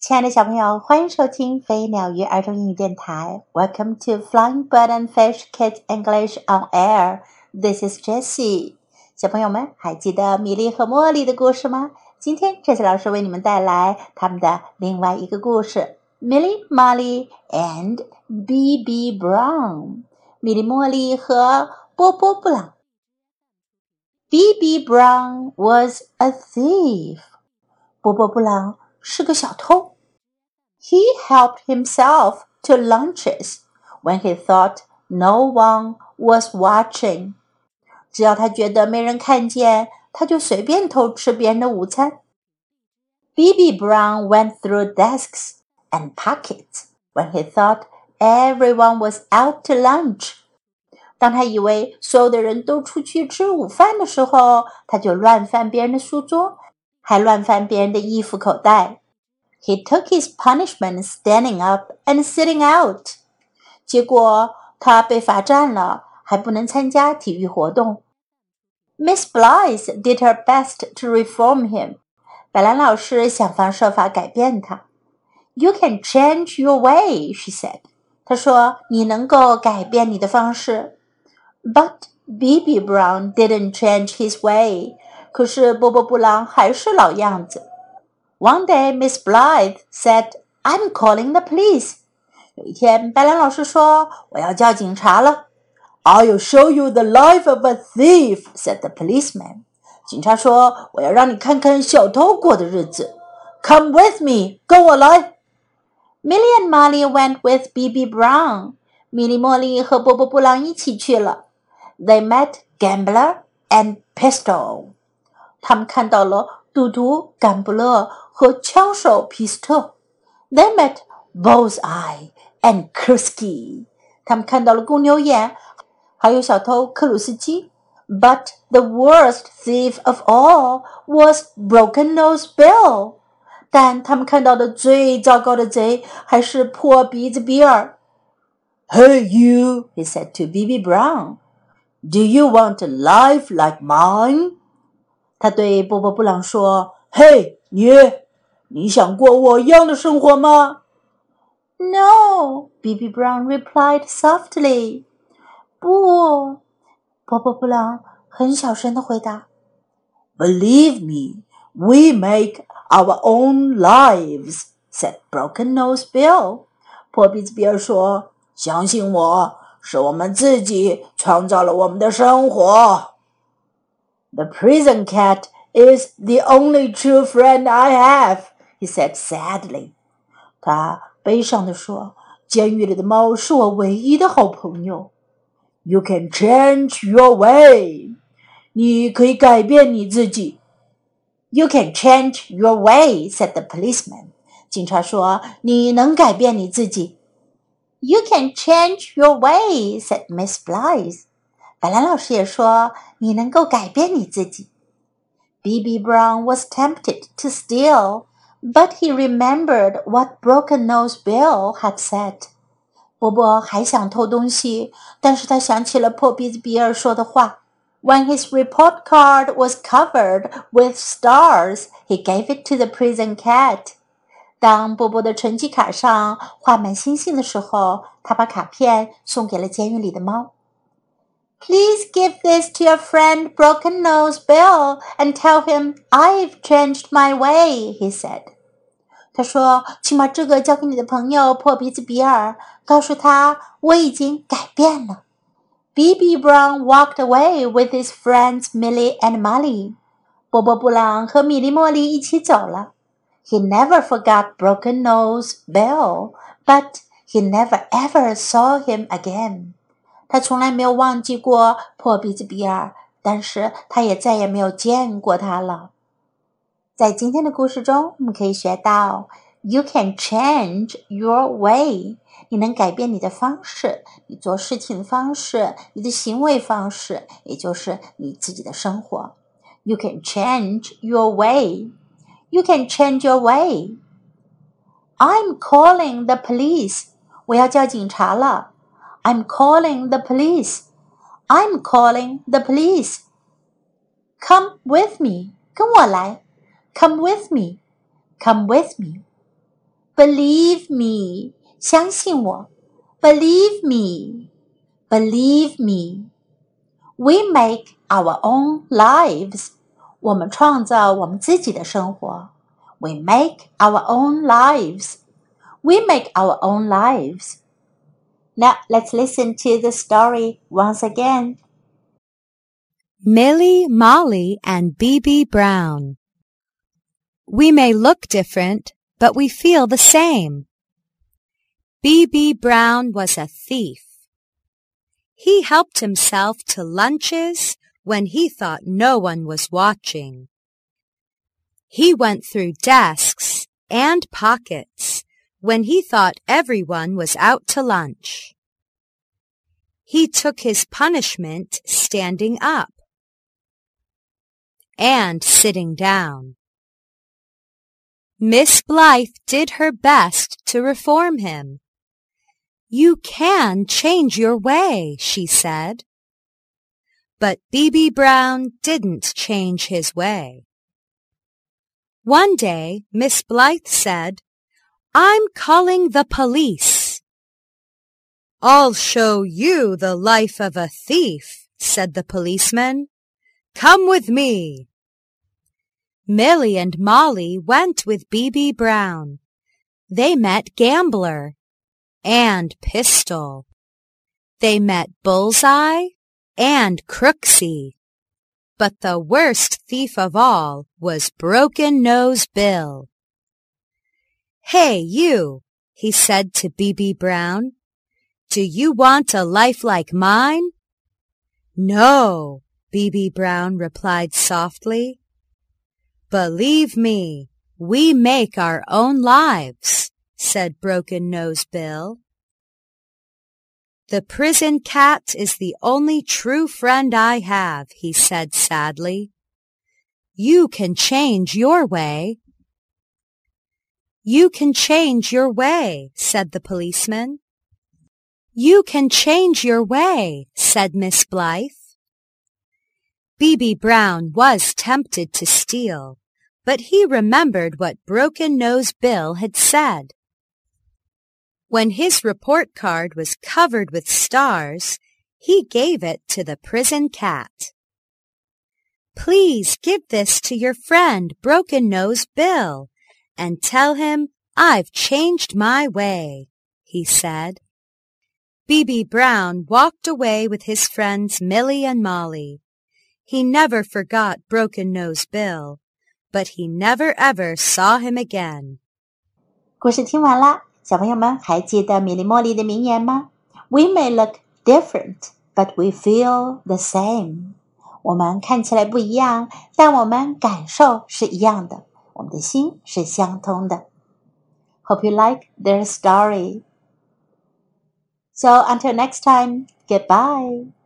亲爱的小朋友，欢迎收听飞鸟鱼儿童英语电台。Welcome to Flying Bird and Fish Kids English on Air. This is Jessie. 小朋友们还记得米莉和茉莉的故事吗？今天，Jessie 老师为你们带来他们的另外一个故事：Millie, Molly and B.B. Brown。米莉、茉莉和波波布朗。B.B. Brown was a thief. 波波布朗 是个小偷。He helped himself to lunches when he thought no one was watching. 只要他觉得没人看见，他就随便偷吃别人的午餐。B.B. Brown went through desks and pockets when he thought everyone was out to lunch. 当他以为所有的人都出去吃午饭的时候，他就乱翻别人的书桌， 还乱翻别人的衣服口袋。He took his punishment standing up and sitting out。结果他被罚站了，还不能参加体育活动。Miss Blythe did her best to reform him。白兰老师想方设法改变他。You can change your way, she said。她说：“你能够改变你的方式。”But B.B. Brown didn't change his way。可是波波布朗还是老样子。One day, Miss Blythe said, "I'm calling the police." "i will show you the life of a thief," said the policeman. "Come with me," 跟我来。Milly and Molly went with B.B. Brown. 米莉、茉莉和波波布朗一起去了。They met Gambler and Pistol. 他们看到了赌徒甘布勒和枪手皮斯特。They met Bullseye and Kursky。他们看到了公牛眼，还有小偷克鲁斯基。But the worst thief of all was Broken Nose Bill。但他们看到的最糟糕的贼还是破鼻子比尔。Hey you, he said to B.B. Brown, do you want a life like mine? 他对波波布朗说：“嘿，你，你想过我一样的生活吗？”“No,” B.B. Brown replied softly. 不，波波布朗很小声的回答。“Believe me, we make our own lives,” said Broken Nose Bill. 破鼻子比尔说：“相信我。”是我们自己创造了我们的生活。 The prison cat is the only true friend I have," he said sadly. 他悲伤地说：“监狱里的猫是我唯一的好朋友。” You can change your way. 你可以改变你自己。You can change your way," said the policeman. 警察说：“你能改变你自己。” You can change your way," said Miss Blythe. 白兰老师也说：“你能够改变你自己。” B.B. Brown was tempted to steal, but he remembered what Broken Nose Bill had said. 波波还想偷东西，但是他想起了破鼻子比尔说的话。When his report card was covered with stars, he gave it to the prison cat. 当波波的成绩卡上画满星星的时候，他把卡片送给了监狱里的猫。 Please give this to your friend Broken Nose Bill and tell him I've changed my way," he said. 他说：“请把这个交给你的朋友破鼻子比尔，告诉他我已经改变了。” B.B. Brown walked away with his friends Milly and Molly. 波波布朗和米莉茉莉一起走了。He never forgot Broken Nose Bill, but he never ever saw him again. 他从来没有忘记过破鼻子比尔，但是他也再也没有见过他了。在今天的故事中，我们可以学到：You can change your way，你能改变你的方式，你做事情的方式，你的行为方式，也就是你自己的生活。You can change your way。you can change your way. I'm calling the police. 我要叫警察了。I'm calling the police. I'm calling the police. Come with me. 跟我来。Come with me. Come with me. Believe me，相信我。Believe me, believe me. We make our own lives. 我们创造我们自己的生活。We make our own lives. We make our own lives. Now let's listen to the story once again. Milly, Molly, and B.B. Brown. We may look different, but we feel the same. B.B. Brown was a thief. He helped himself to lunches when he thought no one was watching. He went through desks and pockets when he thought everyone was out to lunch. He took his punishment standing up and sitting down. Miss Blythe did her best to reform him. You can change your way, she said. But B.B. Brown didn't change his way. One day, Miss Blythe said, I'm calling the police. I'll show you the life of a thief, said the policeman. Come with me. Milly and Molly went with B.B. Brown. They met Gambler and Pistol. They met Bullseye and Crooksy. But the worst thief of all was Broken Nose Bill. Hey, you, he said to B.B. Brown. Do you want a life like mine? No, B.B. Brown replied softly. Believe me, we make our own lives said Broken Nose Bill. The prison cat is the only true friend I have, he said sadly. You can change your way. You can change your way, said the policeman. You can change your way, said Miss Blythe. B.B. Brown was tempted to steal, but he remembered what Broken Nose Bill had said. When his report card was covered with stars, he gave it to the prison cat. Please give this to your friend Broken Nose Bill and tell him I've changed my way, he said. B.B. Brown walked away with his friends Milly and Molly. He never forgot Broken Nose Bill, but he never ever saw him again. 故事听完啦，小朋友们还记得米莉茉莉的名言吗？We may look different, but we feel the same. 我们看起来不一样，但我们感受是一样的。我们的心是相通的。Hope you like their story. So until next time, goodbye.